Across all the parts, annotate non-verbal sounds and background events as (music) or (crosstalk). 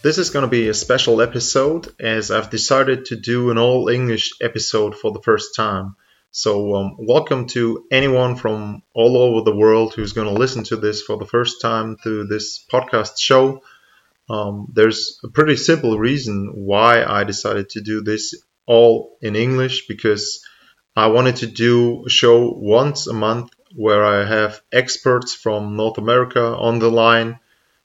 This is going to be a special episode as I've decided to do an all English episode for the first time. So, um, welcome to anyone from all over the world who's going to listen to this for the first time through this podcast show. Um, there's a pretty simple reason why I decided to do this all in English because I wanted to do a show once a month where I have experts from North America on the line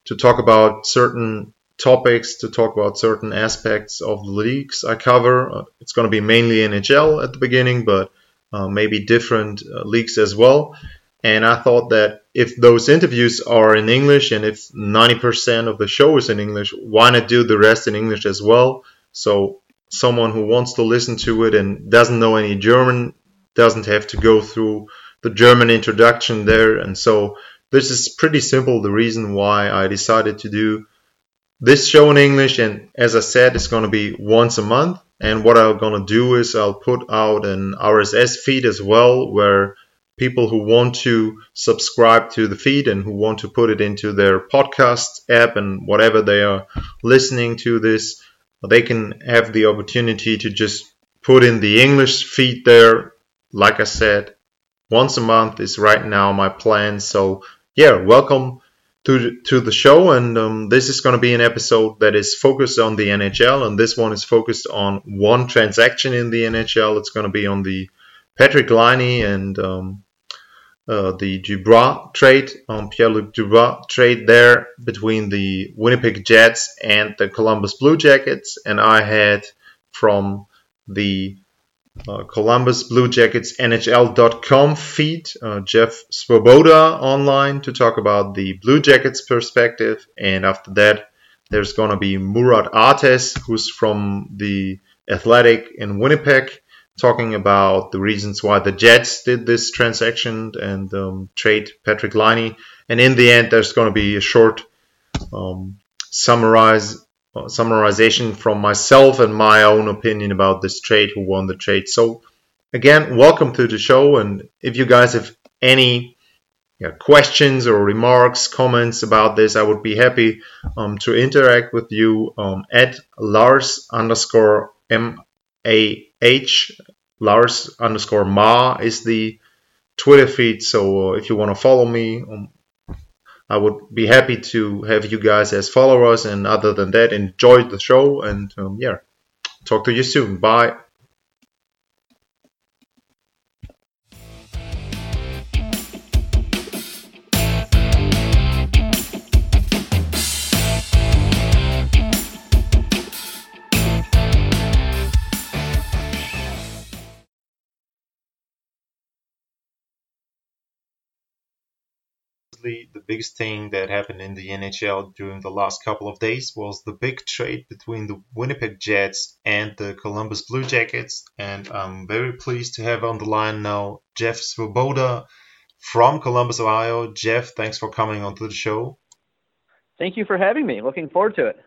to talk about certain topics, to talk about certain aspects of the leagues I cover. Uh, it's going to be mainly NHL at the beginning, but uh, maybe different uh, leagues as well. And I thought that if those interviews are in English and if 90% of the show is in English, why not do the rest in English as well? So someone who wants to listen to it and doesn't know any German doesn't have to go through the German introduction there. And so this is pretty simple the reason why I decided to do this show in English. And as I said, it's going to be once a month. And what I'm going to do is I'll put out an RSS feed as well, where people who want to subscribe to the feed and who want to put it into their podcast app and whatever they are listening to this, they can have the opportunity to just put in the English feed there. Like I said, once a month is right now my plan. So yeah, welcome to to the show, and um, this is going to be an episode that is focused on the NHL, and this one is focused on one transaction in the NHL. It's going to be on the Patrick Laine and um, uh, the Dubois trade, um, Pierre-Luc Dubois trade there between the Winnipeg Jets and the Columbus Blue Jackets, and I had from the uh, Columbus Blue Jackets NHL.com feed, uh, Jeff Svoboda online to talk about the Blue Jackets perspective. And after that, there's going to be Murat Artes, who's from the Athletic in Winnipeg, talking about the reasons why the Jets did this transaction and um, trade Patrick Laine. And in the end, there's going to be a short um, summarize summarization from myself and my own opinion about this trade, who won the trade. So, again, welcome to the show. And if you guys have any questions or remarks, comments about this, I would be happy um, to interact with you um, at Lars underscore M A H. Lars underscore Ma is the Twitter feed. So, uh, if you want to follow me, um, I would be happy to have you guys as followers. And other than that, enjoy the show. And um, yeah, talk to you soon. Bye. The biggest thing that happened in the NHL during the last couple of days was the big trade between the Winnipeg Jets and the Columbus Blue Jackets. And I'm very pleased to have on the line now Jeff Svoboda from Columbus, Ohio. Jeff, thanks for coming onto the show. Thank you for having me. Looking forward to it.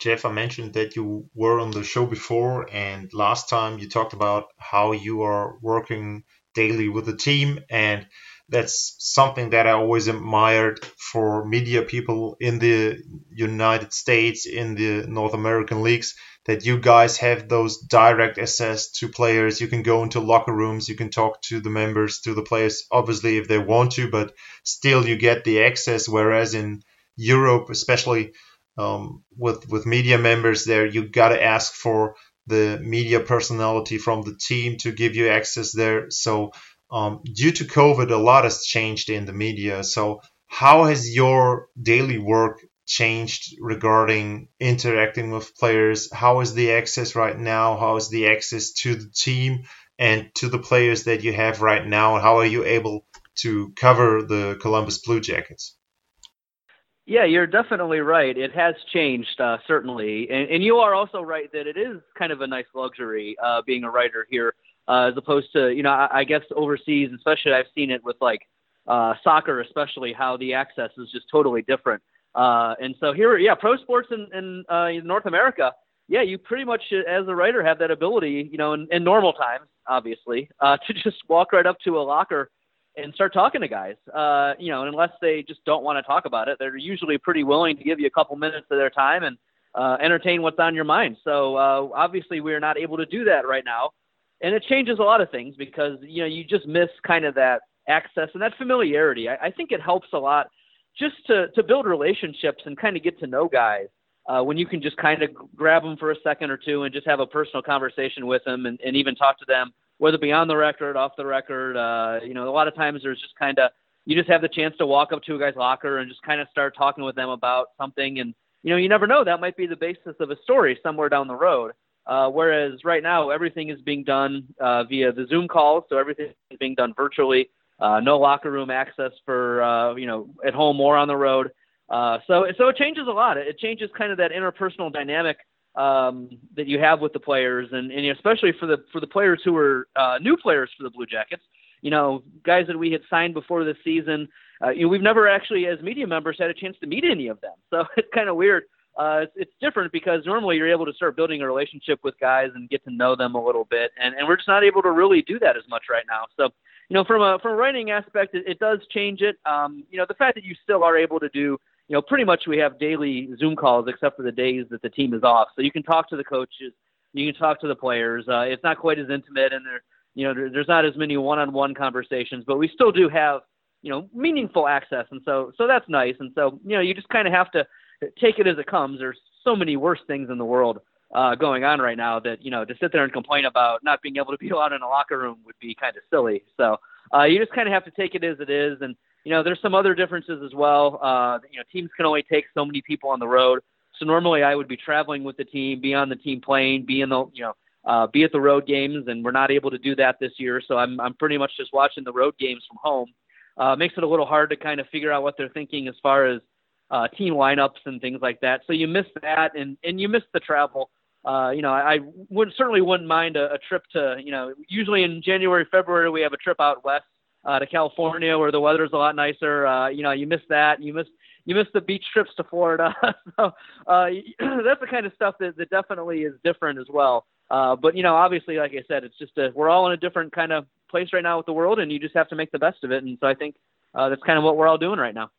Jeff, I mentioned that you were on the show before, and last time you talked about how you are working daily with the team, and that's something that I always admired for media people in the United States, in the North American leagues, that you guys have those direct access to players. You can go into locker rooms, you can talk to the members, to the players, obviously, if they want to, but still you get the access. Whereas in Europe, especially um, with with media members there, you got to ask for the media personality from the team to give you access there. So um, due to COVID, a lot has changed in the media. So how has your daily work changed regarding interacting with players? How is the access right now? How is the access to the team and to the players that you have right now? How are you able to cover the Columbus Blue Jackets? Yeah, you're definitely right. It has changed, uh, certainly. And, and you are also right that it is kind of a nice luxury uh, being a writer here, uh, as opposed to, you know, I, I guess overseas, especially I've seen it with like uh, soccer, especially how the access is just totally different. Uh, and so here, yeah, pro sports in, in, uh, in North America, yeah, you pretty much, as a writer, have that ability, you know, in, in normal times, obviously, uh, (laughs) to just walk right up to a locker and start talking to guys. Uh, you know, unless they just don't want to talk about it, they're usually pretty willing to give you a couple minutes of their time and uh, entertain what's on your mind. So uh, obviously, we are not able to do that right now, and it changes a lot of things because you know you just miss kind of that access and that familiarity. I, I think it helps a lot just to to build relationships and kind of get to know guys. Uh, when you can just kind of grab them for a second or two and just have a personal conversation with them and, and even talk to them whether it be on the record, off the record. Uh, you know, a lot of times there's just kind of you just have the chance to walk up to a guy's locker and just kind of start talking with them about something, and you know, you never know that might be the basis of a story somewhere down the road. Uh, whereas right now everything is being done uh, via the Zoom calls, so everything is being done virtually. Uh, no locker room access for uh, you know at home or on the road. Uh, so so it changes a lot. It changes kind of that interpersonal dynamic um, that you have with the players, and, and especially for the for the players who are new players for the Blue Jackets. You know, guys that we had signed before the season. You know, we've never actually, as media members, had a chance to meet any of them. (laughs) So it's kind of weird. Uh, it's, it's different because normally you're able to start building a relationship with guys and get to know them a little bit, and, and we're just not able to really do that as much right now. So, you know, from a from a writing aspect, it, it does change it. Um, you know, the fact that you still are able to do you know, pretty much we have daily Zoom calls except for the days that the team is off. So you can talk to the coaches, you can talk to the players. Uh, it's not quite as intimate, and there, you know, there, there's not as many one-on-one conversations, but we still do have, you know, meaningful access, and so so that's nice. And so you know, you just kind of have to take it as it comes. There's so many worse things in the world uh, going on right now that you know to sit there and complain about not being able to be (laughs) allowed in a locker room would be kind of silly. So uh, you just kind of have to take it as it is, and you know, there's some other differences as well. Uh, you know, teams can only take so many people on the road. So normally I would be traveling with the team, be on the team plane, be in the, you know, uh, be at the road games, and we're not able to do that this year. So I'm I'm pretty much just watching the road games from home. Uh, makes it a little hard to kind of figure out what they're thinking as far as uh, team lineups and things like that. So you miss that, and and you miss the travel. Uh, you know, I, I would certainly wouldn't mind a, a trip to, you know, usually in January, February we have a trip out west uh, to California where the weather's a lot nicer. Uh, you know, you miss that. You miss you miss the beach trips to Florida. (laughs) so uh, (clears throat) that's the kind of stuff that, that definitely is different as well. Uh, but you know, obviously, like I said, it's just a, we're all in a different kind of place right now with the world, and you just have to make the best of it. And so I think uh, that's kind of what we're all doing right now.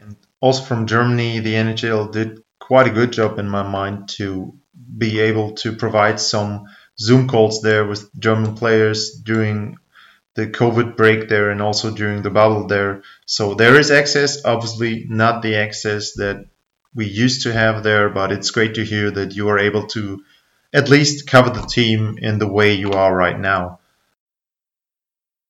And also from Germany, the NHL did quite a good job in my mind to be able to provide some Zoom calls there with German players during the COVID break there and also during the bubble there. So there is access, obviously not the access that we used to have there, but it's great to hear that you are able to at least cover the team in the way you are right now.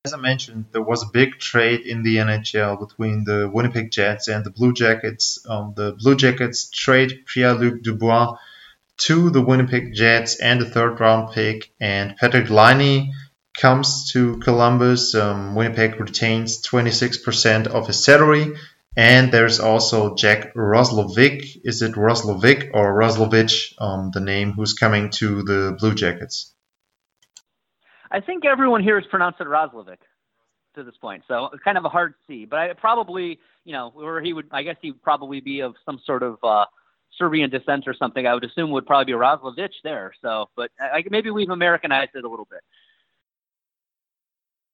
As I mentioned, there was a big trade in the NHL between the Winnipeg Jets and the Blue Jackets. Um, the Blue Jackets trade Pierre-Luc Dubois to the Winnipeg Jets and a third round pick, and Patrick Laine comes to Columbus, um, Winnipeg retains 26% of his salary. And there's also Jack Roslovic. Is it Roslovic or Roslovic, um, the name who's coming to the Blue Jackets? I think everyone here has pronounced it Roslovic to this point, so it's kind of a hard C. But I probably, you know, where he would, I guess he would probably be of some sort of uh, Serbian descent or something. I would assume would probably be Roslovic there. So, but I, maybe we've Americanized it a little bit.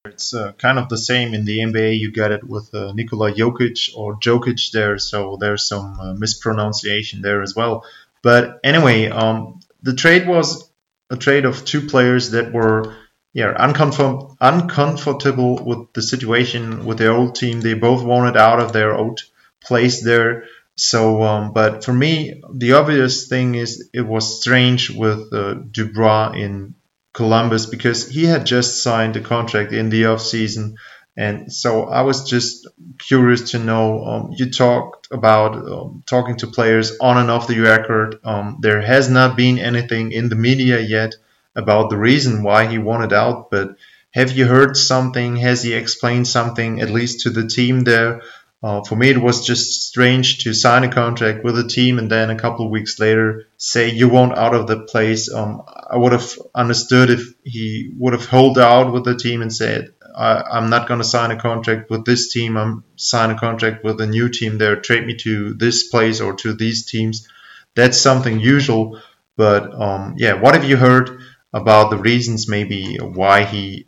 It's uh, kind of the same in the NBA. You get it with uh, Nikola Jokic or Jokic there, so there's some uh, mispronunciation there as well. But anyway, um, the trade was a trade of two players that were yeah uncomfort- uncomfortable with the situation with their old team. They both wanted out of their old place there. So, um, but for me, the obvious thing is it was strange with uh, Dubois in Columbus because he had just signed a contract in the off season. And so I was just curious to know. Um, you talked about um, talking to players on and off the record. Um, there has not been anything in the media yet about the reason why he wanted out. But have you heard something? Has he explained something, at least to the team there? uh, for me, it was just strange to sign a contract with a team and then a couple of weeks later say you want out of the place. Um, I would have understood if he would have held out with the team and said, I, am not going to sign a contract with this team. I'm sign a contract with a new team there. Trade me to this place or to these teams. That's something usual. But um, yeah, what have you heard about the reasons maybe why he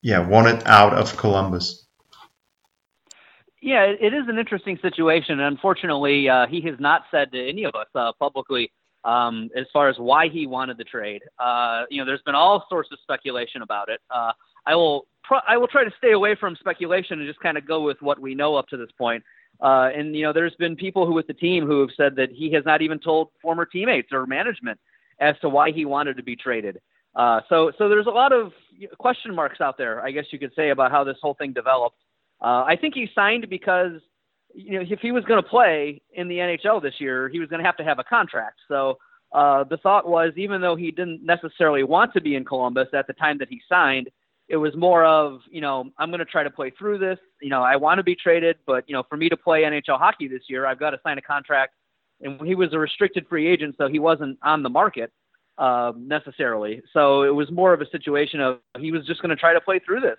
yeah wanted out of Columbus? Yeah, it is an interesting situation. Unfortunately, uh, he has not said to any of us uh, publicly um, as far as why he wanted the trade. Uh, you know, there's been all sorts of speculation about it. Uh, I will I will try to stay away from speculation and just kind of go with what we know up to this point. Uh, and you know, there's been people who with the team who have said that he has not even told former teammates or management as to why he wanted to be traded. Uh, so, so there's a lot of question marks out there, I guess you could say, about how this whole thing developed. Uh, I think he signed because, you know, if he was going to play in the NHL this year, he was going to have to have a contract. So uh, the thought was, even though he didn't necessarily want to be in Columbus at the time that he signed, it was more of, you know, I'm going to try to play through this. You know, I want to be traded, but you know, for me to play NHL hockey this year, I've got to sign a contract. And he was a restricted free agent, so he wasn't on the market uh, necessarily. So it was more of a situation of he was just going to try to play through this.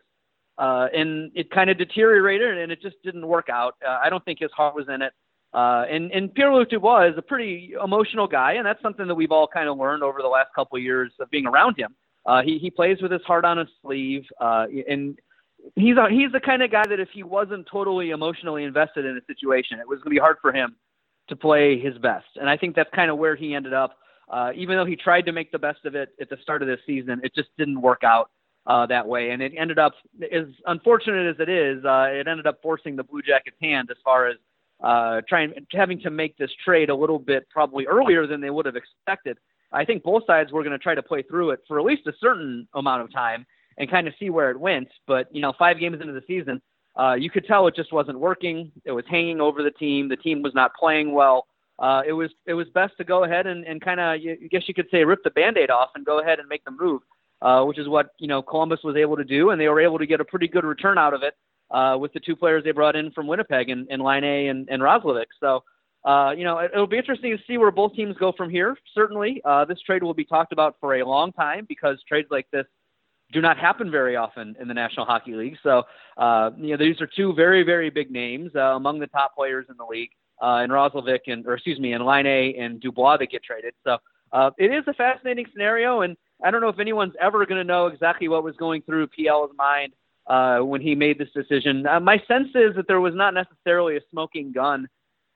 Uh, and it kind of deteriorated and it just didn't work out. Uh, I don't think his heart was in it. Uh, and, and Pierre-Luc Dubois is a pretty emotional guy, and that's something that we've all kind of learned over the last couple of years of being around him. Uh, he, he plays with his heart on his sleeve, uh, and he's a, he's the kind of guy that if he wasn't totally emotionally invested in a situation, it was going to be hard for him to play his best. And I think that's kind of where he ended up. Uh, even though he tried to make the best of it at the start of this season, it just didn't work out uh, that way. And it ended up, as unfortunate as it is, uh, it ended up forcing the Blue Jackets' hand as far as uh, trying having to make this trade a little bit probably earlier than they would have expected. I think both sides were going to try to play through it for at least a certain amount of time and kind of see where it went. But you know, five games into the season, uh, you could tell it just wasn't working. It was hanging over the team. The team was not playing well uh, it was it was best to go ahead and, and kind of I guess you could say rip the band-aid off and go ahead and make the move, uh, which is what you know Columbus was able to do, and they were able to get a pretty good return out of it uh, with the two players they brought in from Winnipeg and, and Laine and, and Roslovic. So. Uh, you know, it, it'll be interesting to see where both teams go from here. Certainly, uh, this trade will be talked about for a long time because trades like this do not happen very often in the National Hockey League. So, uh, you know, these are two very, very big names uh, among the top players in the league uh, and Roslovic and or excuse me, and Laine and Dubois that get traded. So uh, it is a fascinating scenario, and I don't know if anyone's ever going to know exactly what was going through PL's mind uh, when he made this decision. Uh, my sense is that there was not necessarily a smoking gun,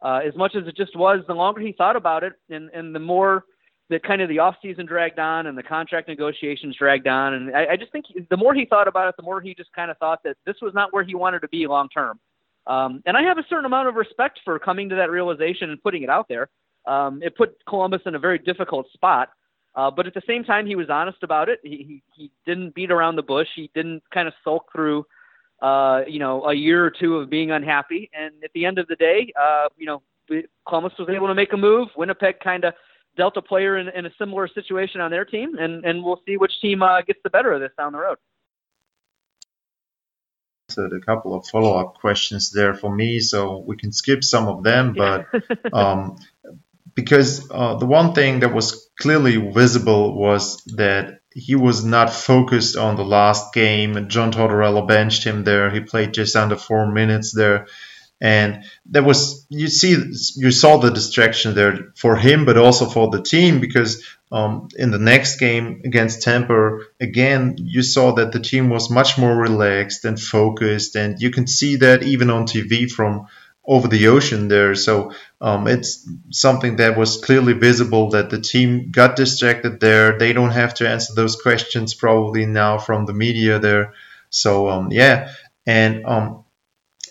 uh, as much as it just was. The longer he thought about it, and and the more that kind of the off season dragged on and the contract negotiations dragged on, and I, I just think the more he thought about it, the more he just kind of thought that this was not where he wanted to be long term. Um, and I have a certain amount of respect for coming to that realization and putting it out there. Um, it put Columbus in a very difficult spot, uh, but at the same time, he was honest about it. He, he, he didn't beat around the bush. He didn't kind of sulk through, uh, you know, a year or two of being unhappy. And at the end of the day, uh, you know, Columbus was able to make a move. Winnipeg kind of dealt a player in, in a similar situation on their team, and, and we'll see which team uh, gets the better of this down the road a couple of follow-up questions there for me, so we can skip some of them. But (laughs) um, because uh, the one thing that was clearly visible was that he was not focused on the last game. John Tortorella benched him there. He played just under four minutes there and there was you see you saw the distraction there for him but also for the team because um, in the next game against Tampa again you saw that the team was much more relaxed and focused and you can see that even on TV from over the ocean there. So um, it's something that was clearly visible that the team got distracted there. They don't have to answer those questions probably now from the media there. So um, yeah. And um,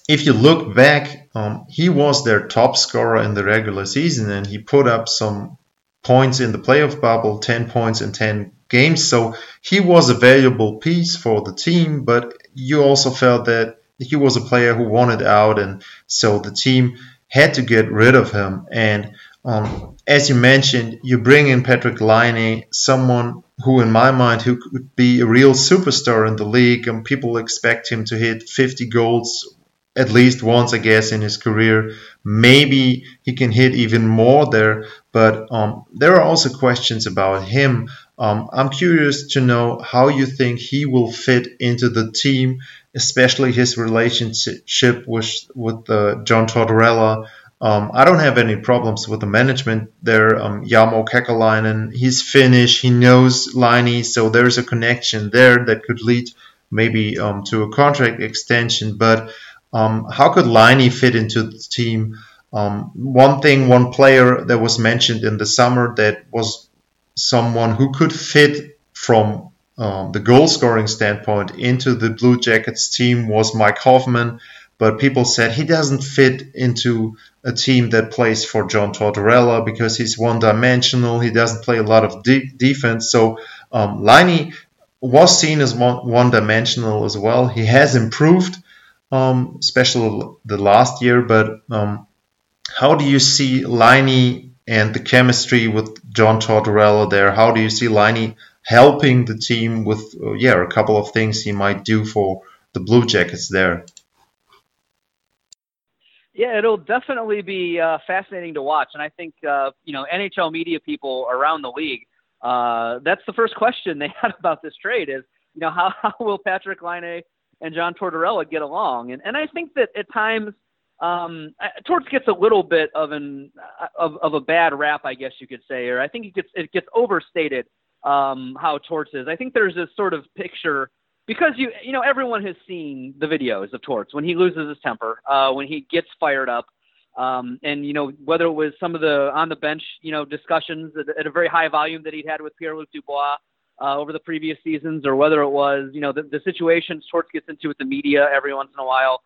if you look back, um, he was their top scorer in the regular season, and he put up some points in the playoff bubble, 10 points in 10 games. So he was a valuable piece for the team, but you also felt that he was a player who wanted out, and so the team had to get rid of him. And um, as you mentioned, you bring in Patrick Laine, someone who, in my mind, who could be a real superstar in the league, and people expect him to hit 50 goals at least once, I guess, in his career. Maybe he can hit even more there, but um, there are also questions about him. Um, I'm curious to know how you think he will fit into the team, especially his relationship with with uh, John Tortorella. Um, I don't have any problems with the management there. Um, Jarmo Kekalainen, he's Finnish, he knows Laine, so there's a connection there that could lead maybe um, to a contract extension. But um, how could Laine fit into the team? Um, one thing, one player that was mentioned in the summer that was someone who could fit from um, the goal scoring standpoint into the Blue Jackets team was Mike Hoffman. But people said he doesn't fit into a team that plays for John Tortorella because he's one dimensional. He doesn't play a lot of de- defense. So um, Laine was seen as one dimensional as well. He has improved, um, especially the last year. But um, how do you see Laine and the chemistry with John Tortorella there? How do you see Laine helping the team with, uh, yeah, a couple of things he might do for the Blue Jackets there? Yeah, it'll definitely be uh, fascinating to watch, and I think uh, you know NHL media people around the league uh, that's the first question they (laughs) had about this trade is, you know, how, how will Patrik Laine and John Tortorella get along? And, and I think that at times, um, Torts gets a little bit of an of, of a bad rap, I guess you could say, or I think it gets it gets overstated um, how Torts is. I think there's this sort of picture because you you know everyone has seen the videos of Torts when he loses his temper, uh, when he gets fired up, um, and you know whether it was some of the on the bench, you know, discussions at, at a very high volume that he'd had with Pierre-Luc Dubois uh, over the previous seasons, or whether it was you know the, the situations Torts gets into with the media every once in a while.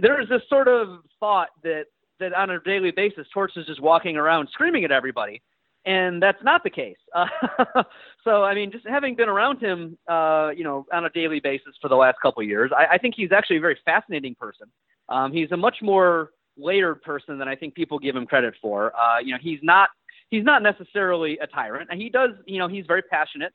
There is this sort of thought that that on a daily basis, Torts is just walking around screaming at everybody, and that's not the case. Uh, (laughs) so I mean, just having been around him, uh, you know, on a daily basis for the last couple of years, I, I think he's actually a very fascinating person. Um, he's a much more layered person than I think people give him credit for. Uh, you know, he's not he's not necessarily a tyrant. And he does, you know, he's very passionate,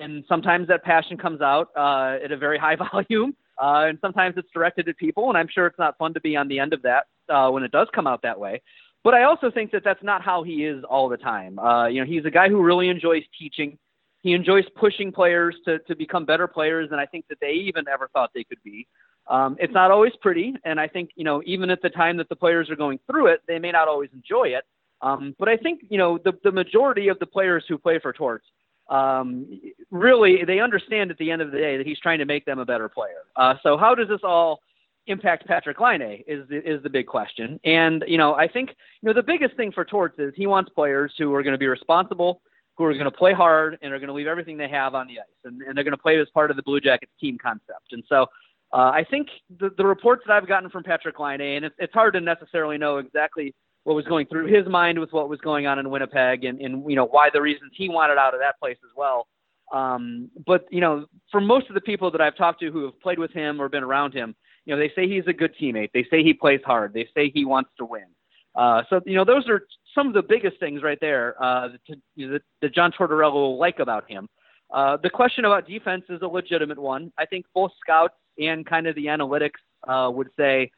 and sometimes that passion comes out uh, at a very (laughs) high volume, uh, and sometimes it's directed at people. And I'm sure it's not fun to be on the end of that uh, when it does come out that way. But I also think that that's not how he is all the time. Uh, you know, he's a guy who really enjoys teaching. He enjoys pushing players to, to become better players than I think that they even ever thought they could be. Um, it's not always pretty, and I think you know even at the time that the players are going through it, they may not always enjoy it. Um, but I think you know the the majority of the players who play for Torts um, really they understand at the end of the day that he's trying to make them a better player. Uh, so how does this all impact Patrick Laine is the, is the big question. And you know I think you know the biggest thing for Torts is he wants players who are going to be responsible, who are going to play hard, and are going to leave everything they have on the ice, and, and they're going to play as part of the Blue Jackets team concept. And so uh, I think the, the reports that I've gotten from Patrick Laine, and it's, it's hard to necessarily know exactly what was going through his mind with what was going on in Winnipeg, and, and you know why the reasons he wanted out of that place as well. Um, but you know, for most of the people that I've talked to who have played with him or been around him, you know, they say he's a good teammate. They say he plays hard. They say he wants to win. Uh, so you know, those are some of the biggest things right there uh, that, that, that John Tortorella will like about him. Uh, the question about defense is a legitimate one. I think both scouts and kind of the analytics uh, would say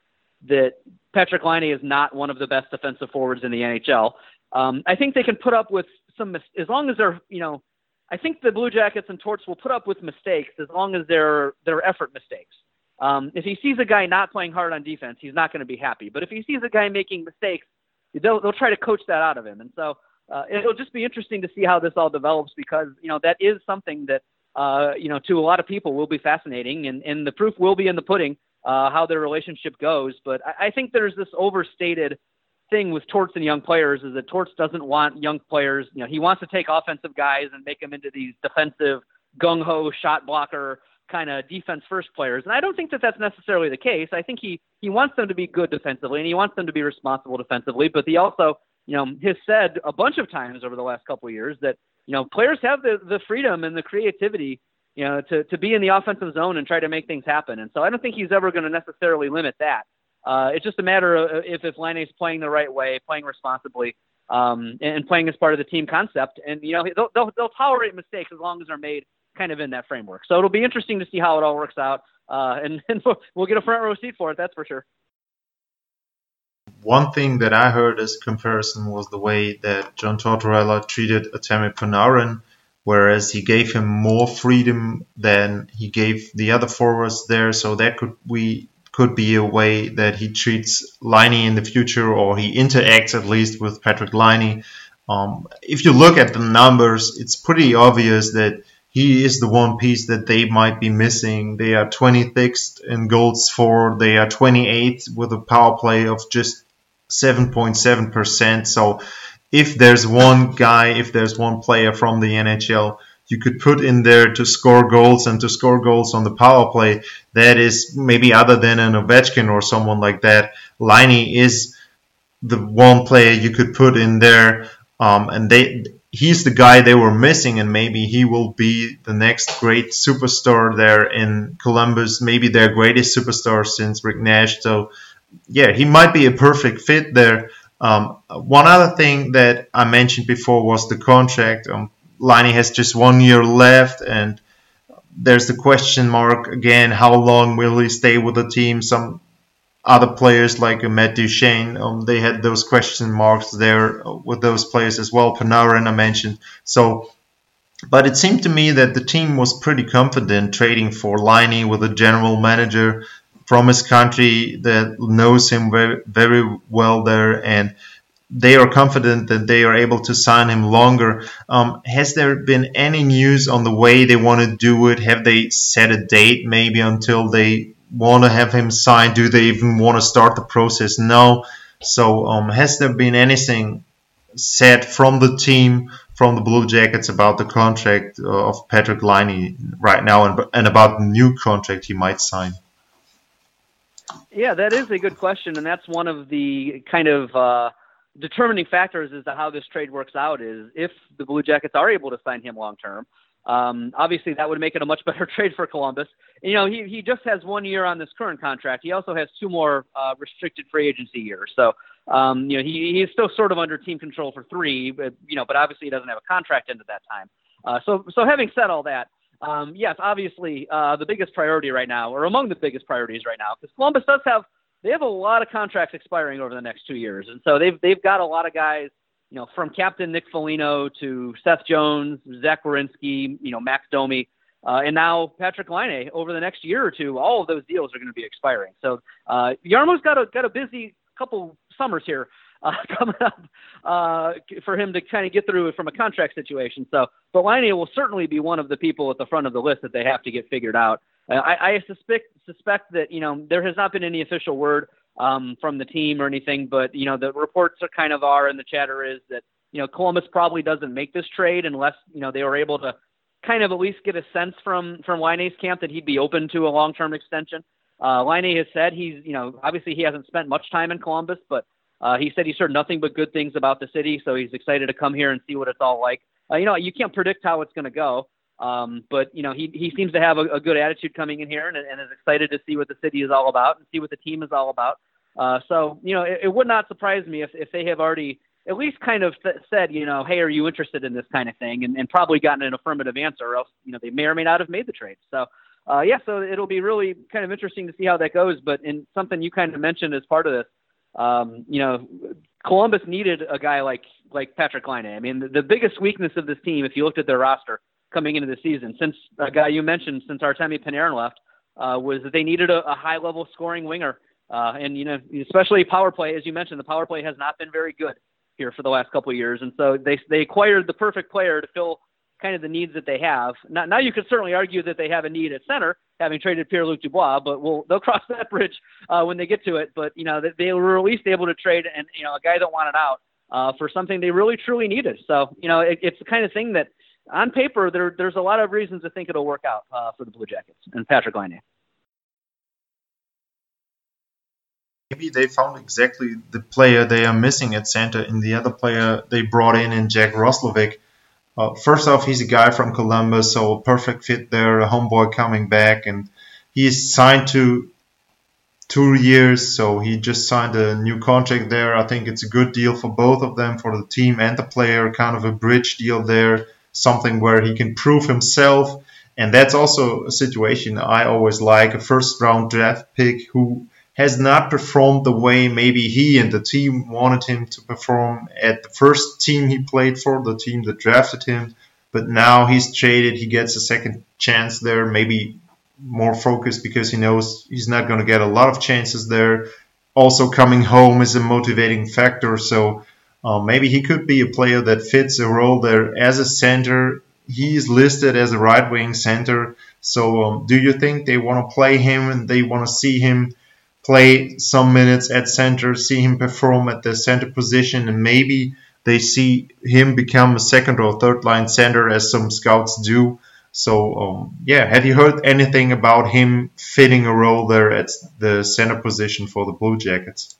that Patrick Laine is not one of the best defensive forwards in the NHL. Um, I think they can put up with some, mis- as long as they're, you know, I think the Blue Jackets and Torts will put up with mistakes as long as they're they're effort mistakes. Um, if he sees a guy not playing hard on defense, he's not going to be happy. But if he sees a guy making mistakes, they'll they'll try to coach that out of him. And so uh, it'll just be interesting to see how this all develops because you know that is something that uh, you know, to a lot of people will be fascinating, and, and the proof will be in the pudding uh, how their relationship goes. But I, I think there's this overstated thing with Torts and young players is that Torts doesn't want young players. You know, he wants to take offensive guys and make them into these defensive gung ho shot blocker kind of defense first players. And I don't think that that's necessarily the case. I think he he wants them to be good defensively and he wants them to be responsible defensively. But he also, you know, has said a bunch of times over the last couple of years that you know, players have the, the freedom and the creativity, you know, to, to be in the offensive zone and try to make things happen. And so I don't think he's ever going to necessarily limit that. Uh, it's just a matter of if, if is playing the right way, playing responsibly, um, and playing as part of the team concept. And, you know, they'll, they'll, they'll tolerate mistakes as long as they're made kind of in that framework. So it'll be interesting to see how it all works out. Uh, and, (laughs) and we'll get a front row seat for it. That's for sure. one thing that I heard as comparison was the way that John Tortorella treated Artemi Panarin, whereas he gave him more freedom than he gave the other forwards there. So that could we could be a way that he treats Laine in the future, or he interacts at least with Patrick Laine. Um, if you look at the numbers, it's pretty obvious that he is the one piece that they might be missing. They are 26th in goals for, they are 28th with a power play of just 7.7%. So if there's one guy, if there's one player from the NHL you could put in there to score goals and to score goals on the power play, that is maybe other than an Ovechkin or someone like that. Laine is the one player you could put in there, um, and they he's the guy they were missing, and maybe he will be the next great superstar there in Columbus, maybe their greatest superstar since Rick Nash. So, yeah, he might be a perfect fit there. Um, one other thing that I mentioned before was the contract. Um, Laine has just one year left, and there's the question mark again: how long will he stay with the team? Some other players like Matt Duchene, um, they had those question marks there with those players as well. Panarin I mentioned. So, but it seemed to me that the team was pretty confident trading for Laine with a general manager from his country that knows him very, very well there and they are confident that they are able to sign him longer. Um, has there been any news on the way they want to do it? Have they set a date maybe until they want to have him signed? Do they even want to start the process? No. So um, has there been anything said from the team, from the Blue Jackets about the contract uh, of Patrick Laine right now and, and about the new contract he might sign? Yeah, that is a good question, and that's one of the kind of uh, determining factors as to how this trade works out is if the Blue Jackets are able to sign him long term. Um, obviously, that would make it a much (laughs) better trade for Columbus. You know, he, he just has one year on this current contract. He also has two more uh, restricted free agency years. So, um, you know, he, he's still sort of under team control for three, but, you know, but obviously he doesn't have a contract into that time. Uh, so, so having said all that, um, yes, obviously uh, the biggest priority right now, or among the biggest priorities right now, because Columbus does have they have a lot of contracts expiring over the next two years, and so they've they've got a lot of guys, you know, from Captain Nick Foligno to Seth Jones, Zach Werenski, you know, Max Domi, uh, and now Patrick Laine. Over the next year or two, all of those deals are going to be expiring. So uh, Jarmo's got a got a busy couple summers here uh, (laughs) coming up uh, for him to kind of get through it from a contract situation. So, but Laine will certainly be one of the people at the front of the list that they have to get figured out. I, I suspect suspect that you know there has not been any official word um, from the team or anything, but you know the reports are kind of are, and the chatter is that you know Columbus probably doesn't make this trade unless you know they were able to kind of at least get a sense from from Laine's camp that he'd be open to a long term extension. Uh, Laine has said he's you know obviously he hasn't spent much time in Columbus, but uh, he said he's heard nothing but good things about the city, so he's excited to come here and see what it's all like. Uh, you know, you can't predict how it's going to go, um, but you know, he he seems to have a, a good attitude coming in here and, and is excited to see what the city is all about and see what the team is all about. Uh, so you know, it, it would not surprise me if if they have already at least kind of th- said, you know, hey, are you interested in this kind of thing, and, and probably gotten an affirmative answer, or else you know they may or may not have made the trade. So. Uh, yeah, so it'll be really kind of interesting to see how that goes. But in something you kind of mentioned as part of this, um, you know, Columbus needed a guy like like Patrik Laine. I mean, the, the biggest weakness of this team, if you looked at their roster, coming into the season. Since a guy you mentioned, since Artemi Panarin left, uh, was that they needed a, a high level scoring winger. Uh, and you know, especially power play, as you mentioned, the power play has not been very good here for the last couple of years, and so they they acquired the perfect player to fill kind of the needs that they have. Now, now you could certainly argue that they have a need at center, having traded Pierre Luc Dubois, but we'll, they'll (laughs) cross that bridge uh, when they get to it. But you know, they were at least able to trade and you know a guy that wanted out uh, for something they really truly needed. So you know, it, it's the kind of thing that on paper, there, there's a lot of reasons to think it'll work out uh, for the Blue Jackets and Patrick Laine. Maybe they found exactly the player they are missing at center in the other player they brought in in Jack Roslovic. Uh, first off, he's a guy from Columbus, so perfect fit there, a homeboy coming back, and he's signed to two years, so he just signed a new contract there. I think it's a good deal for both of them, for the team and the player, kind of a bridge deal there something where he can prove himself. And that's also a situation I always like a first round draft pick who has not performed the way maybe he and the team wanted him to perform at the first team he played for, the team that drafted him. But now he's traded, he gets a second chance there, maybe more focused because he knows he's not going to get a lot of chances there. Also, coming home is a motivating factor, so uh, maybe he could be a player that fits a role there as a center. He's listed as a right wing center. So, um, do you think they want to play him and they want to see him play some minutes at center, see him perform at the center position, and maybe they see him become a second or third line center as some scouts do? So, um, yeah, have you heard anything about him fitting a role there at the center position for the Blue Jackets?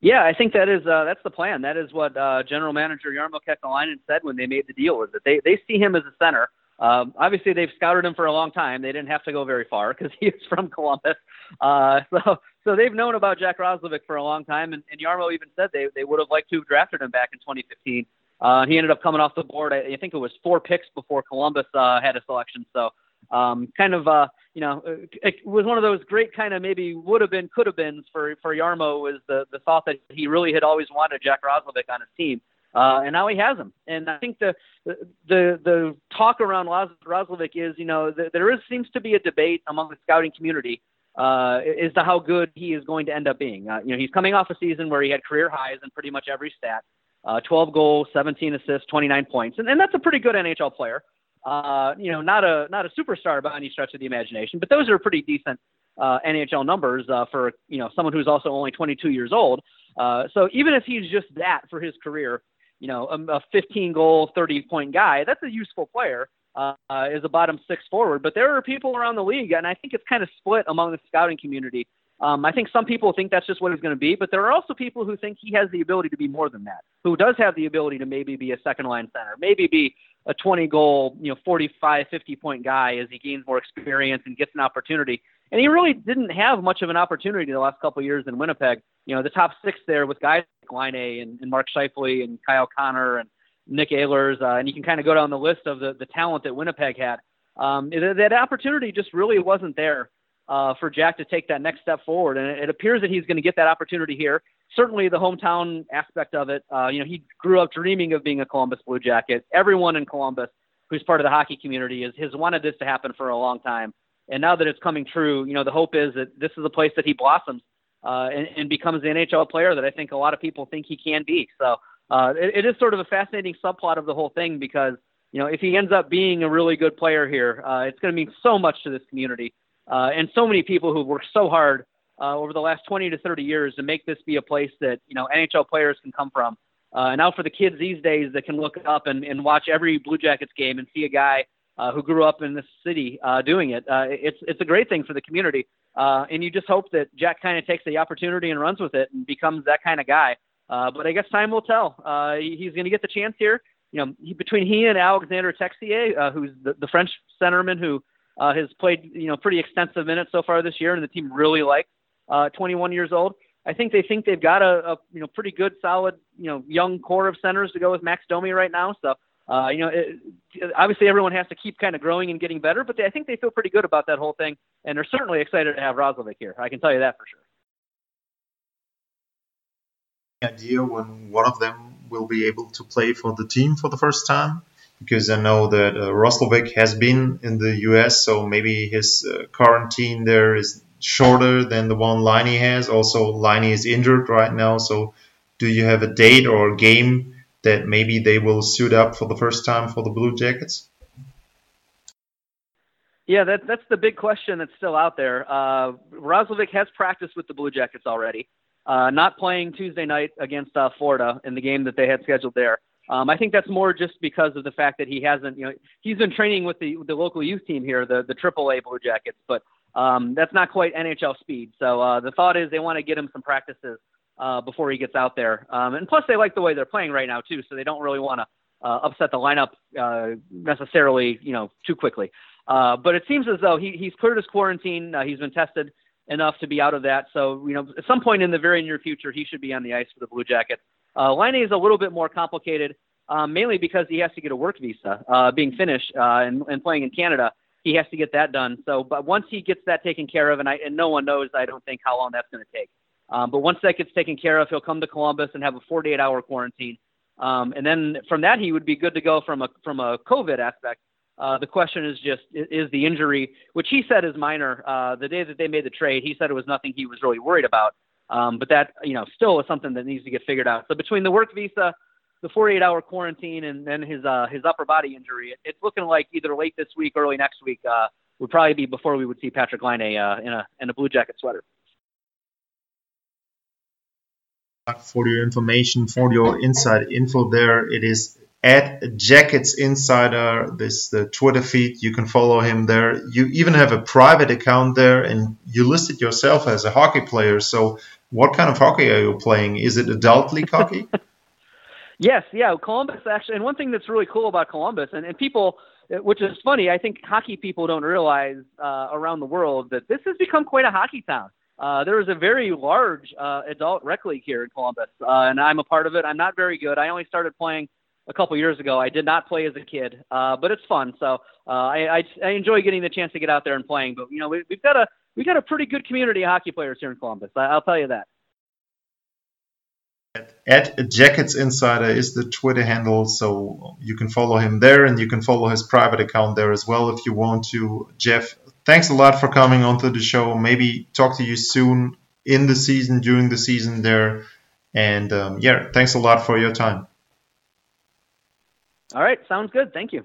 Yeah, I think that is uh, that's the plan. That is what uh, General Manager Jarmo Kekalainen said when they made the deal. Was that they they see him as a center. Um, obviously, they've scouted him for a long time. They didn't have to go very far because (laughs) he is from Columbus. Uh, (laughs) so so they've known about Jack Roslovic for a long time, and, and Jarmo even said they they would have liked to have drafted him back in 2015. Uh, he ended up coming off the board. I, I think it was four picks before Columbus uh, had a selection. So um, kind of, uh, you know, it was one of those great kind of maybe would have been, could have been for for Jarmo was the the thought that he really had always wanted Jack Roslovic on his team. Uh, and now he has him. And I think the the the talk around Roslovic is, you know, the, there is seems to be a debate among the scouting community uh, as to how good he is going to end up being. Uh, you know, he's coming off a season where he had career highs in pretty much every stat uh, 12 goals, 17 assists, 29 points, and, and that's a pretty good NHL player. Uh, you know, not a not a superstar by any stretch of the imagination, but those are pretty decent uh, NHL numbers uh, for you know someone who's also only 22 years old. Uh, so even if he's just that for his career, you know, a, a 15 goal, 30 point guy, that's a useful player uh, as a bottom six forward. But there are people around the league, and I think it's kind of split among the scouting community um, I think some people think that's just what he's going to be, but there are also people who think he has the ability to be more than that, who does have the ability to maybe be a second line center, maybe be a 20 goal, you know, 45, 50 point guy as he gains more experience and gets an opportunity. And he really didn't have much of an opportunity the last couple of years in Winnipeg. You know, the top six there with guys like Laine and, and Mark Scheifele and Kyle Connor and Nick Ehlers, uh, and you can kind of go down the list of the, the talent that Winnipeg had. Um, that, opportunity just really wasn't there uh, for Jack to take that next step forward. And it appears that he's going to get that opportunity here. Certainly, the hometown aspect of it. Uh, you know, he grew up dreaming of being a Columbus Blue Jacket. Everyone in Columbus who's part of the hockey community is, has wanted this to happen for a long time. And now that it's coming true, you know, the hope is that this is a place that he blossoms uh, and, and becomes the NHL player that I think a lot of people think he can be. So uh, it, it is sort of a fascinating subplot of the whole thing because, you know, if he ends up being a really good player here, uh, it's going to mean so much to this community uh, and so many people who've worked so hard uh, over the last 20 to 30 years to make this be a place that you know NHL players can come from. Uh, and now for the kids these days that can look up and, and watch every Blue Jackets game and see a guy uh, who grew up in this city uh, doing it, uh, it's it's a great thing for the community. Uh, and you just hope that Jack kind of takes the opportunity and runs with it and becomes that kind of guy. Uh, but I guess time will tell. Uh, he's going to get the chance here. You know, he, between he and Alexander Texier, uh, who's the, the French centerman who uh, has played you know pretty extensive minutes so far this year, and the team really likes uh, 21 years old. I think they think they've got a, a you know pretty good, solid you know young core of centers to go with Max Domi right now. So uh, you know it, obviously everyone has to keep kind of growing and getting better, but they, I think they feel pretty good about that whole thing, and they're certainly excited to have Roslovic here. I can tell you that for sure. Idea when one of them will be able to play for the team for the first time because I know that uh, Roslovic has been in the US, so maybe his uh, quarantine there is shorter than the one Laine has. Also, Laine is injured right now, so do you have a date or a game that maybe they will suit up for the first time for the Blue Jackets? Yeah, that, that's the big question that's still out there. Uh, Roslovic has practiced with the Blue Jackets already, uh, not playing Tuesday night against uh, Florida in the game that they had scheduled there. Um, I think that's more just because of the fact that he hasn't, you know, he's been training with the the local youth team here, the the AAA Blue Jackets, but um, that's not quite NHL speed. So uh, the thought is they want to get him some practices uh, before he gets out there, um, and plus they like the way they're playing right now too, so they don't really want to uh, upset the lineup uh, necessarily, you know, too quickly. Uh, but it seems as though he, he's cleared his quarantine. Uh, he's been tested enough to be out of that. So, you know, at some point in the very near future, he should be on the ice for the Blue Jackets. Uh, Laine is a little bit more complicated, um, mainly because he has to get a work visa, uh, being Finnish uh, and, and playing in Canada. He has to get that done. So, but once he gets that taken care of, and I and no one knows, I don't think how long that's going to take. Um, but once that gets taken care of, he'll come to Columbus and have a 48 hour quarantine. Um, and then from that, he would be good to go from a from a COVID aspect. Uh, the question is just is the injury, which he said is minor. Uh, the day that they made the trade, he said it was nothing he was really worried about. Um, but that you know still is something that needs to get figured out. So between the work visa, the 48 hour quarantine, and then his uh, his upper body injury, it's looking like either late this week, early next week uh, would probably be before we would see Patrik Laine uh, in a in a Blue Jacket sweater. For your information, for your inside info, there it is at Jackets Insider. This the Twitter feed. You can follow him there. You even have a private account there, and you listed yourself as a hockey player. So, what kind of hockey are you playing? Is it adult league hockey? (laughs) yes, yeah. Columbus actually, and one thing that's really cool about Columbus, and, and people, which is funny, I think hockey people don't realize uh, around the world that this has become quite a hockey town. Uh, there is a very large uh, adult rec league here in Columbus, uh, and I'm a part of it. I'm not very good. I only started playing a couple years ago. I did not play as a kid, uh, but it's fun. So uh, I, I, I enjoy getting the chance to get out there and playing. But you know, we, we've got a we've got a pretty good community of hockey players here in Columbus. I, I'll tell you that. At Jackets Insider is the Twitter handle, so you can follow him there, and you can follow his private account there as well if you want to. Jeff, thanks a lot for coming onto the show. Maybe talk to you soon in the season, during the season there, and um, yeah, thanks a lot for your time. All right, sounds good. Thank you.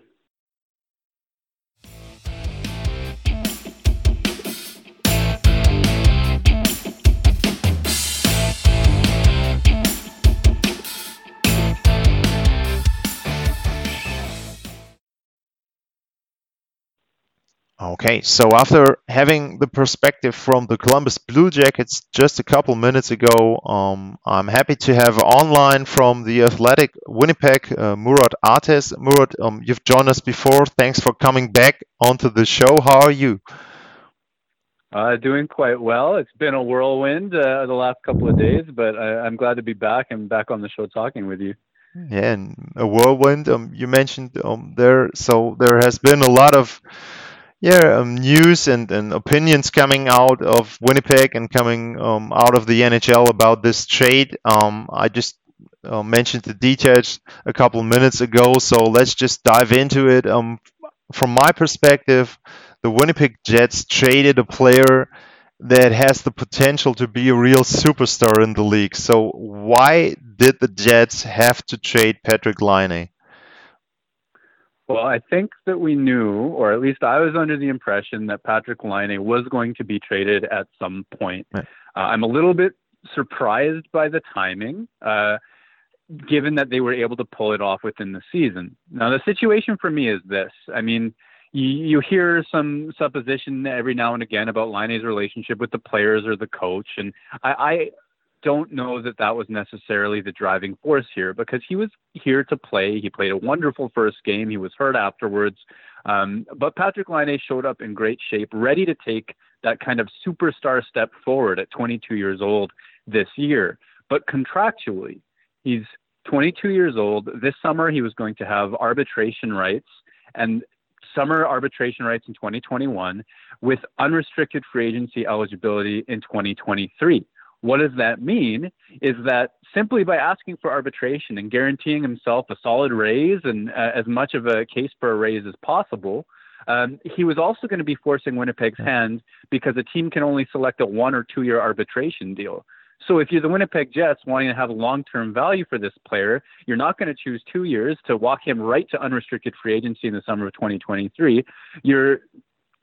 Okay, so after having the perspective from the Columbus Blue Jackets just a couple minutes ago, um, I'm happy to have online from the Athletic Winnipeg, uh, Murat Ates. Murat, um, you've joined us before. Thanks for coming back onto the show. How are you? Uh, doing quite well. It's been a whirlwind uh, the last couple of days, but I, am glad to be back and back on the show talking with you. Yeah, and a whirlwind. Um, you mentioned um, there, so there has been a lot of yeah, um, news and, and opinions coming out of Winnipeg and coming um, out of the NHL about this trade. Um, I just uh, mentioned the details a couple minutes ago, so let's just dive into it. Um, from my perspective, the Winnipeg Jets traded a player that has the potential to be a real superstar in the league. So why did the Jets have to trade Patrik Laine? Well, I think that we knew, or at least I was under the impression that Patrik Laine was going to be traded at some point. Right. Uh, I'm a little bit surprised by the timing, uh, given that they were able to pull it off within the season. Now, the situation for me is this. I mean, you, you hear some supposition every now and again about Laine's relationship with the players or the coach, and I, I don't know that that was necessarily the driving force here because he was here to play. He played a wonderful first game. He was hurt afterwards. Um, but Patrik Laine showed up in great shape, ready to take that kind of superstar step forward at 22 years old this year. But contractually, he's 22 years old. This summer, he was going to have arbitration rights and summer arbitration rights in 2021 with unrestricted free agency eligibility in 2023. What does that mean? Is that simply by asking for arbitration and guaranteeing himself a solid raise and uh, as much of a case for a raise as possible, um, he was also going to be forcing Winnipeg's hand because a team can only select a one or two year arbitration deal. So if you're the Winnipeg Jets wanting to have long term value for this player, you're not going to choose two years to walk him right to unrestricted free agency in the summer of 2023. You're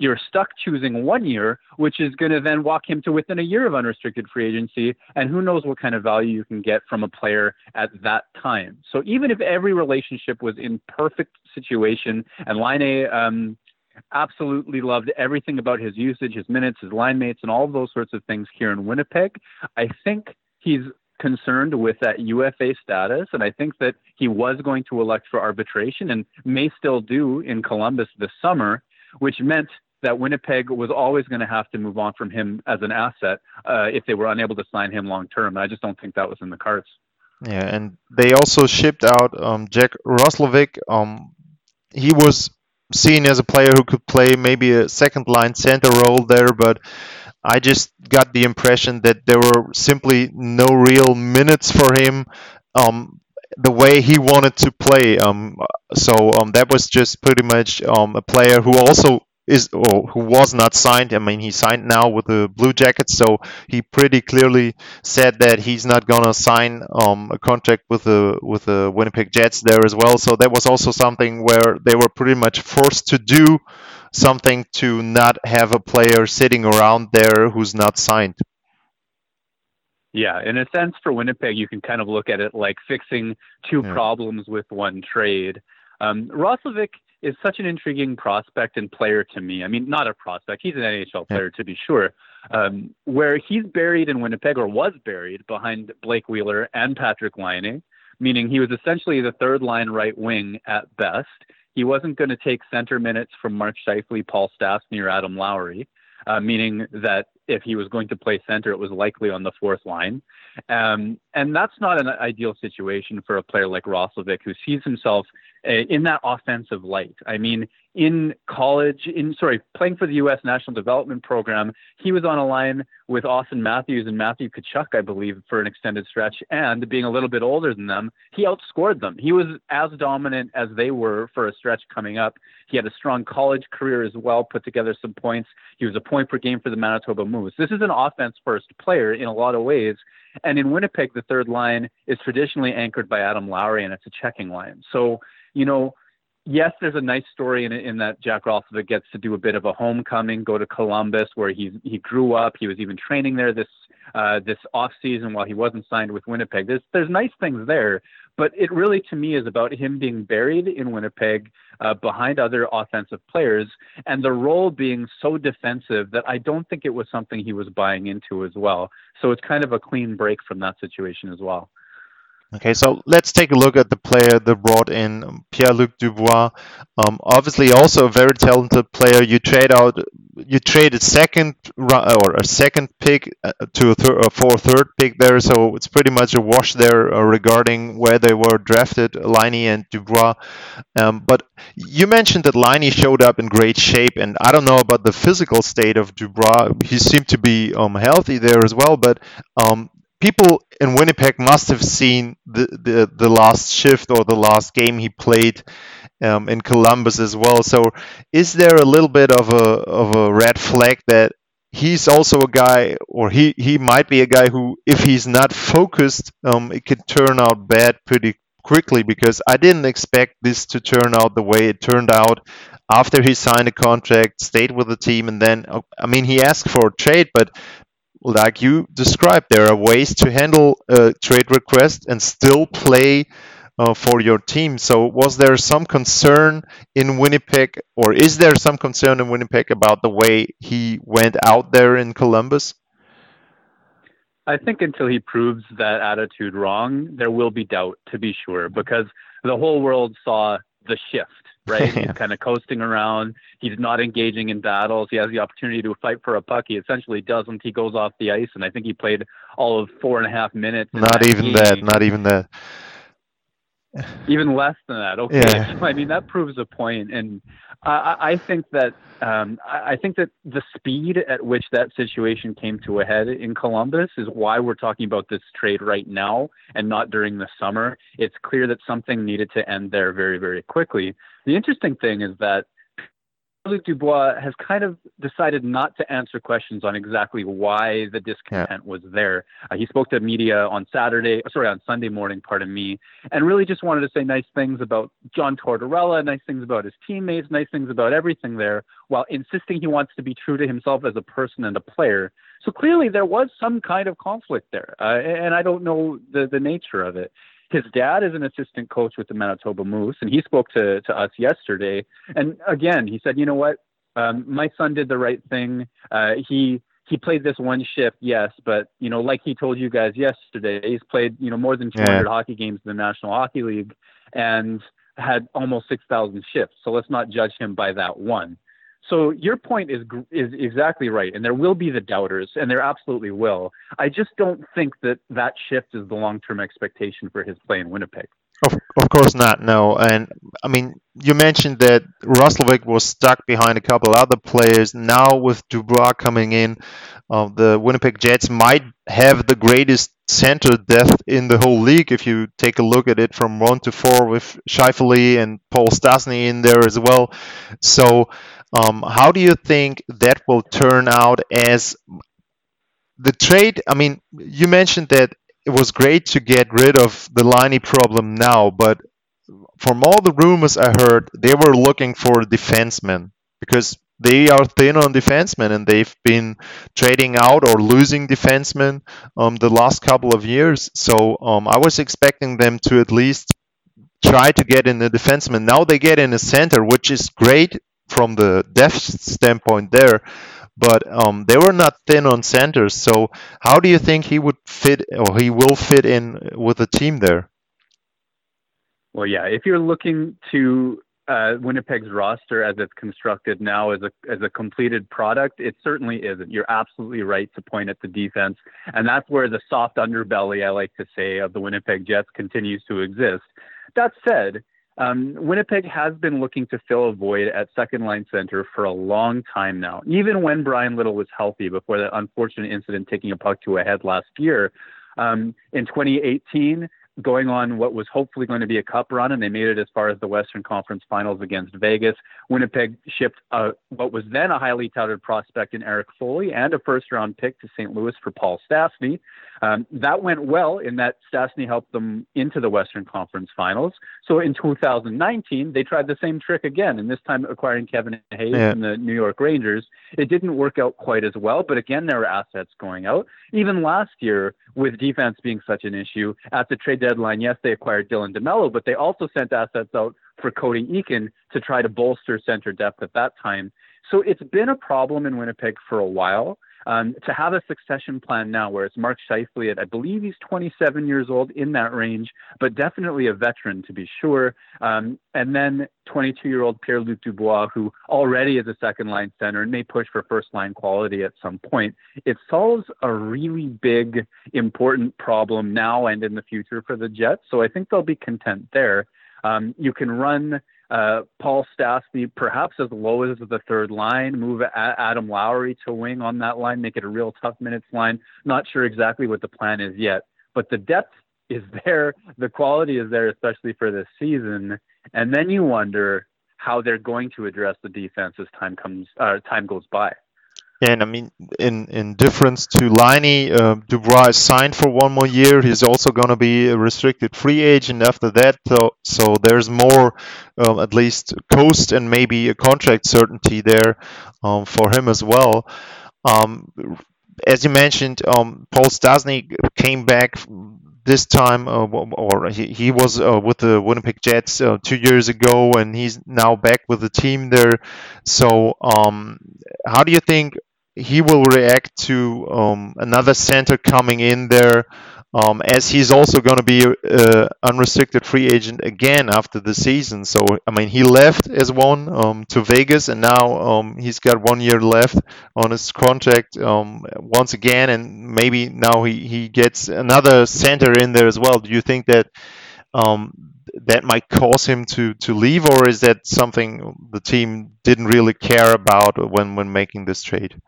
you're stuck choosing one year, which is going to then walk him to within a year of unrestricted free agency. And who knows what kind of value you can get from a player at that time. So even if every relationship was in perfect situation and Laine um, absolutely loved everything about his usage, his minutes, his line mates, and all those sorts of things here in Winnipeg, I think he's concerned with that UFA status, and I think that he was going to elect for arbitration and may still do in Columbus this summer, which meant that Winnipeg was always going to have to move on from him as an asset uh, if they were unable to sign him long term. I just don't think that was in the cards. Yeah, and they also shipped out um, Jack Roslovic. Um, he was seen as a player who could play maybe a second line center role there, but I just got the impression that there were simply no real minutes for him. Um, the way he wanted to play. Um, so um, that was just pretty much um, a player who also is or who was not signed. I mean, he signed now with the Blue Jackets, so he pretty clearly said that he's not gonna sign um, a contract with the with the Winnipeg Jets there as well. So that was also something where they were pretty much forced to do something to not have a player sitting around there who's not signed. Yeah, in a sense, for Winnipeg, you can kind of look at it like fixing two yeah. problems with one trade. Um, Roslovic is such an intriguing prospect and player to me. I mean, not a prospect; he's an NHL player to be sure. Um, where he's buried in Winnipeg, or was buried behind Blake Wheeler and Patrik Laine, meaning he was essentially the third line right wing at best. He wasn't going to take center minutes from Mark Scheifele, Paul Stastny, or Adam Lowry, uh, meaning that if he was going to play center, it was likely on the fourth line. Um, and that's not an ideal situation for a player like Roslovic, who sees himself uh, in that offensive light. I mean, in college, in sorry, playing for the U.S. National Development Program, he was on a line with Auston Matthews and Matthew Tkachuk, I believe, for an extended stretch. And being a little bit older than them, he outscored them. He was as dominant as they were for a stretch coming up. He had a strong college career as well, put together some points. He was a point per game for the Manitoba. This is an offense first player in a lot of ways. And in Winnipeg, the third line is traditionally anchored by Adam Lowry, and it's a checking line. So, you know, yes, there's a nice story in in that Jack Roslovic gets to do a bit of a homecoming, go to Columbus, where he he grew up. He was even training there this uh, this off season while he wasn't signed with Winnipeg. There's there's nice things there, but it really to me is about him being buried in Winnipeg uh, behind other offensive players, and the role being so defensive that I don't think it was something he was buying into as well. So it's kind of a clean break from that situation as well. Okay, so let's take a look at the player that brought in Pierre-Luc Dubois. Um, obviously, also a very talented player. You trade out, you trade a second or a second pick uh, to a, thir- a four third pick there, so it's pretty much a wash there uh, regarding where they were drafted, Laine and Dubois. Um, but you mentioned that Laine showed up in great shape, and I don't know about the physical state of Dubois. He seemed to be um, healthy there as well, but um, people in Winnipeg must have seen the, the, the last shift or the last game he played um, in Columbus as well. So, is there a little bit of a of a red flag that he's also a guy, or he he might be a guy who, if he's not focused, um, it could turn out bad pretty quickly. Because I didn't expect this to turn out the way it turned out. After he signed a contract, stayed with the team, and then I mean he asked for a trade, but like you described, there are ways to handle a trade request and still play uh, for your team. So, was there some concern in Winnipeg, or is there some concern in Winnipeg about the way he went out there in Columbus? I think until he proves that attitude wrong, there will be doubt, to be sure, because the whole world saw the shift right? (laughs) He's kind of coasting around. He's not engaging in battles. He has the opportunity to fight for a puck. He essentially doesn't. He goes off the ice, and I think he played all of four and a half minutes. Not even game. that. Not even that. (laughs) Even less than that. Okay. Yeah. (laughs) I mean, that proves a point, and I, I think that um, I think that the speed at which that situation came to a head in Columbus is why we're talking about this trade right now and not during the summer. It's clear that something needed to end there very, very quickly. The interesting thing is that Luc Dubois has kind of decided not to answer questions on exactly why the discontent yeah. was there. Uh, he spoke to media on Saturday, sorry, on Sunday morning, pardon me, and really just wanted to say nice things about John Tortorella, nice things about his teammates, nice things about everything there, while insisting he wants to be true to himself as a person and a player. So clearly there was some kind of conflict there, uh, and I don't know the, the nature of it his dad is an assistant coach with the Manitoba Moose, and he spoke to, to us yesterday. And again, he said, you know what? Um, my son did the right thing. Uh, he he played this one shift, yes, but you know, like he told you guys yesterday, he's played you know more than 200 yeah. hockey games in the National Hockey League, and had almost 6,000 shifts. So let's not judge him by that one. So your point is is exactly right, and there will be the doubters, and there absolutely will. I just don't think that that shift is the long term expectation for his play in Winnipeg. Of, of course not, no. And I mean, you mentioned that Roslovic was stuck behind a couple other players. Now with Dubois coming in, uh, the Winnipeg Jets might have the greatest center depth in the whole league if you take a look at it from one to four with Scheifele and Paul Stastny in there as well. So, um, how do you think that will turn out as the trade? I mean, you mentioned that it was great to get rid of the Laine problem now, but from all the rumors I heard, they were looking for a defenseman because they are thin on defensemen and they've been trading out or losing defensemen um, the last couple of years. So um, I was expecting them to at least try to get in the defenseman. Now they get in a center, which is great from the depth standpoint there but um, they were not thin on centers. So how do you think he would fit or he will fit in with the team there? Well, yeah, if you're looking to uh, Winnipeg's roster as it's constructed now as a as a completed product, it certainly isn't. You're absolutely right to point at the defense, and that's where the soft underbelly, I like to say, of the Winnipeg Jets continues to exist. That said, um, Winnipeg has been looking to fill a void at second line center for a long time now. Even when Bryan Little was healthy before that unfortunate incident taking a puck to a head last year. Um, in 2018, going on what was hopefully going to be a cup run, and they made it as far as the Western Conference Finals against Vegas. Winnipeg shipped uh, what was then a highly touted prospect in Erik Foley and a first round pick to St. Louis for Paul Stastny. Um, that went well in that Stastny helped them into the Western Conference Finals. So in 2019, they tried the same trick again, and this time acquiring Kevin Hayes yeah. from the New York Rangers. It didn't work out quite as well, but again, there were assets going out. Even last year, with defense being such an issue, at the trade deadline, yes, they acquired Dylan DeMelo, but they also sent assets out for Cody Eakin to try to bolster center depth at that time. So it's been a problem in Winnipeg for a while. Um, to have a succession plan now where it's Mark Scheifele at, I believe he's 27 years old in that range, but definitely a veteran to be sure. Um, and then 22 year old Pierre Luc Dubois, who already is a second line center and may push for first line quality at some point. It solves a really big, important problem now and in the future for the Jets. So I think they'll be content there. Um, you can run uh, Paul Stastny perhaps as low as the third line, move Adam Lowry to wing on that line, make it a real tough minutes line. Not sure exactly what the plan is yet, but the depth is (laughs) there, the quality is there, especially for this season. And then you wonder how they're going to address the defense as time comes, uh, time goes by. Yeah, and I mean, in, in difference to Laine, uh, Dubois is signed for one more year. He's also going to be a restricted free agent after that. So, so there's more, um, at least, cost and maybe a contract certainty there um, for him as well. Um, as you mentioned, um, Paul Stastny came back this time, uh, or he, he was uh, with the Winnipeg Jets uh, two years ago, and he's now back with the team there. So, um, how do you think he will react to um, another center coming in there, um, as he's also going to be an unrestricted free agent again after the season. So I mean, he left as one um, to Vegas, and now um, he's got one year left on his contract um, once again, and maybe now he, he gets another center in there as well. Do you think that? Um, that might cause him to, to leave, or is that something the team didn't really care about when, when making this trade?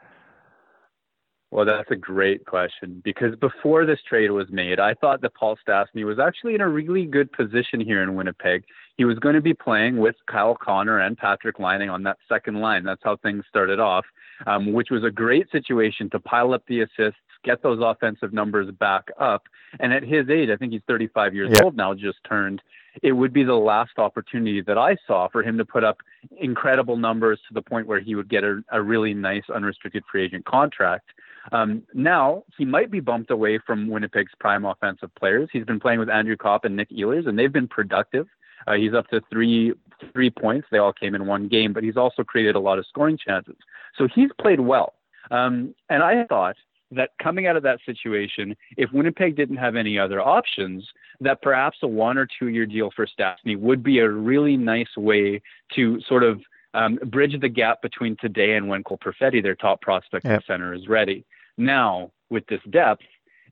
Well, that's a great question because before this trade was made, I thought that Paul Stastny was actually in a really good position here in Winnipeg. He was going to be playing with Kyle Connor and Patrik Laine on that second line. That's how things started off, um, which was a great situation to pile up the assists, get those offensive numbers back up. And at his age, I think he's 35 years yeah. old now, just turned. It would be the last opportunity that I saw for him to put up incredible numbers to the point where he would get a, a really nice unrestricted free agent contract. Um, now he might be bumped away from Winnipeg's prime offensive players. He's been playing with Andrew Copp and Nick Ehlers, and they've been productive. Uh, he's up to three three points. They all came in one game, but he's also created a lot of scoring chances. So he's played well. Um, and I thought that coming out of that situation, if Winnipeg didn't have any other options, that perhaps a one or two year deal for Stastny would be a really nice way to sort of um, bridge the gap between today and when Cole Perfetti, their top prospect yep. center, is ready. Now, with this depth,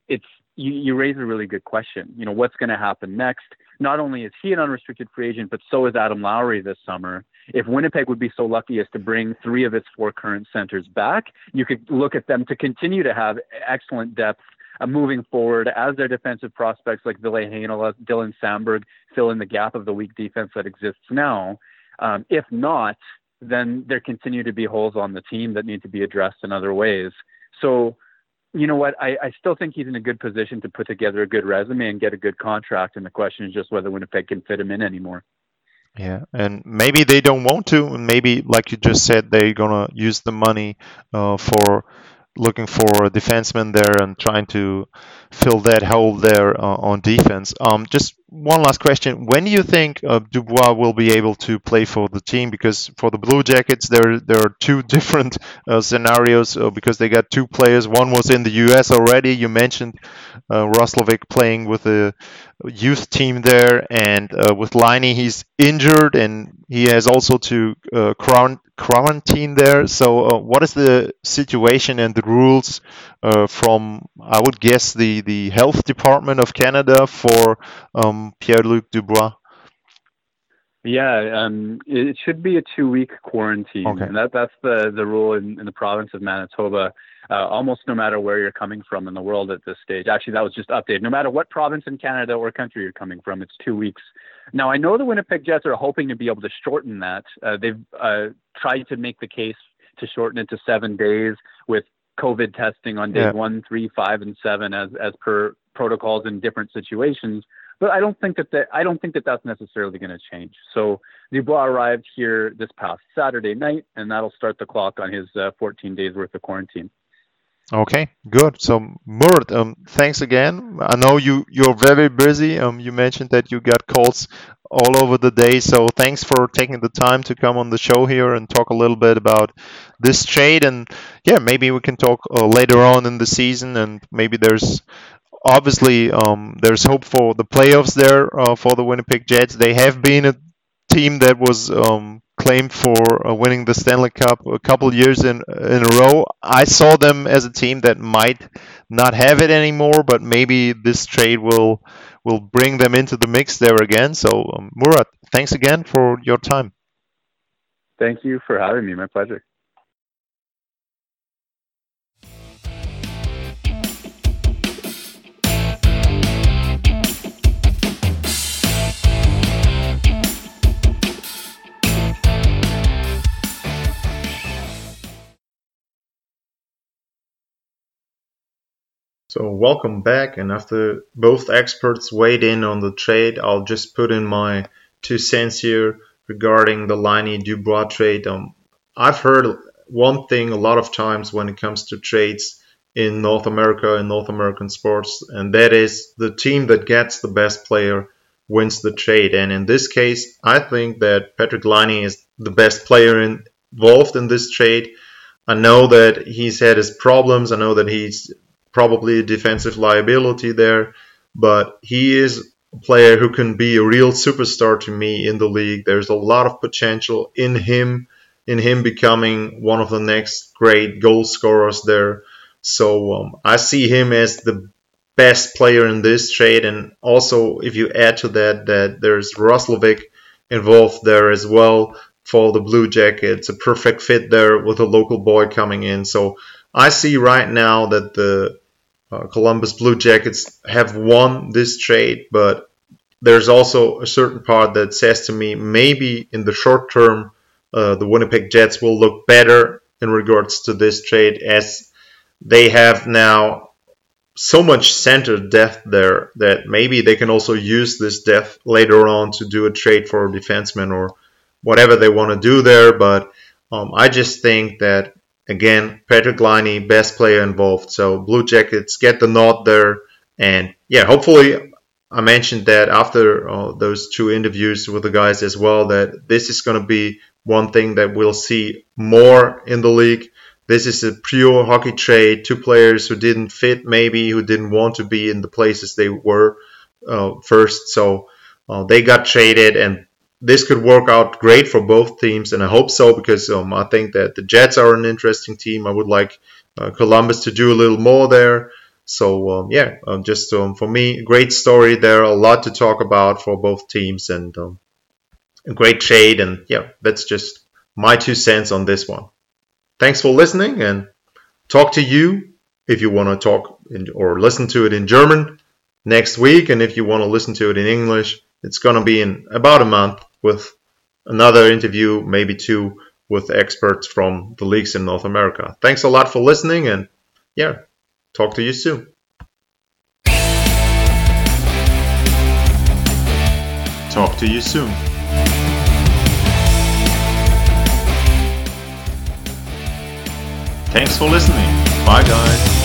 it's you, you raise a really good question. You know, what's going to happen next? not only is he an unrestricted free agent, but so is Adam Lowry this summer. If Winnipeg would be so lucky as to bring three of its four current centers back, you could look at them to continue to have excellent depth uh, moving forward as their defensive prospects like Ville Heinola, Dylan Samberg fill in the gap of the weak defense that exists now. Um, if not, then there continue to be holes on the team that need to be addressed in other ways. So, you know what? I, I still think he's in a good position to put together a good resume and get a good contract. And the question is just whether Winnipeg can fit him in anymore. Yeah, and maybe they don't want to, and maybe, like you just said, they're gonna use the money uh, for looking for a defenseman there and trying to fill that hole there uh, on defense. Um, just one last question: When do you think uh, Dubois will be able to play for the team? Because for the Blue Jackets, there there are two (laughs) different uh, scenarios uh, because they got two players. One was in the U.S. already. You mentioned uh, Roslovic playing with the youth team there, and uh, with Laine, he's injured and he has also to uh, quarantine there. So, uh, what is the situation and the rules uh, from, I would guess, the, the health department of Canada for um, Pierre Luc Dubois? Yeah, um, it should be a two-week quarantine, okay. and that that's the the rule in, in the province of Manitoba. Uh, almost no matter where you're coming from in the world at this stage. Actually, that was just updated. No matter what province in Canada or country you're coming from, it's two weeks. Now, I know the Winnipeg Jets are hoping to be able to shorten that. Uh, they've uh, tried to make the case to shorten it to seven days with COVID testing on day yeah. one, three, five, and seven, as as per protocols in different situations. But I don't think that, that I don't think that that's necessarily going to change. So Dubois arrived here this past Saturday night, and that'll start the clock on his uh, 14 days worth of quarantine. Okay, good. So Murat, um, thanks again. I know you you're very busy. Um, you mentioned that you got calls all over the day. So thanks for taking the time to come on the show here and talk a little bit about this trade. And yeah, maybe we can talk uh, later on in the season. And maybe there's obviously um, there's hope for the playoffs there uh, for the Winnipeg Jets. They have been a team that was um, claimed for uh, winning the Stanley Cup a couple years in in a row. I saw them as a team that might not have it anymore, but maybe this trade will will bring them into the mix there again. So um, Murat, thanks again for your time. Thank you for having me. My pleasure. So welcome back, and after both experts weighed in on the trade, I'll just put in my two cents here regarding the Laine Dubois trade. Um, I've heard one thing a lot of times when it comes to trades in North America and North American sports, and that is the team that gets the best player wins the trade. And in this case, I think that Patrik Laine is the best player involved in this trade. I know that he's had his problems. I know that he's probably a defensive liability there, but he is a player who can be a real superstar to me in the league. There's a lot of potential in him, in him becoming one of the next great goal scorers there. So um, I see him as the best player in this trade, and also if you add to that that there's Roslovic involved there as well for the Blue Jackets, a perfect fit there with a local boy coming in. So I see right now that the uh, Columbus Blue Jackets have won this trade, but there's also a certain part that says to me maybe in the short term uh, the Winnipeg Jets will look better in regards to this trade as they have now so much center depth there that maybe they can also use this depth later on to do a trade for a defenseman or whatever they want to do there. But um, I just think that Again, Patrik Laine, best player involved. So Blue Jackets get the nod there. And yeah, hopefully, I mentioned that after uh, those two interviews with the guys as well, that this is going to be one thing that we'll see more in the league. This is a pure hockey trade. Two players who didn't fit, maybe, who didn't want to be in the places they were uh, first. So uh, they got traded, and this could work out great for both teams, and I hope so because um, I think that the Jets are an interesting team. I would like uh, Columbus to do a little more there. So um, yeah, um, just um, for me, great story there. A lot to talk about for both teams and um, a great shade. And yeah, that's just my two cents on this one. Thanks for listening and talk to you if you want to talk in, or listen to it in German next week. And if you want to listen to it in English, it's going to be in about a month with another interview, maybe two, with experts from the leagues in North America. Thanks a lot for listening and yeah, Talk to you soon. Talk to you soon. Thanks for listening. Bye, guys.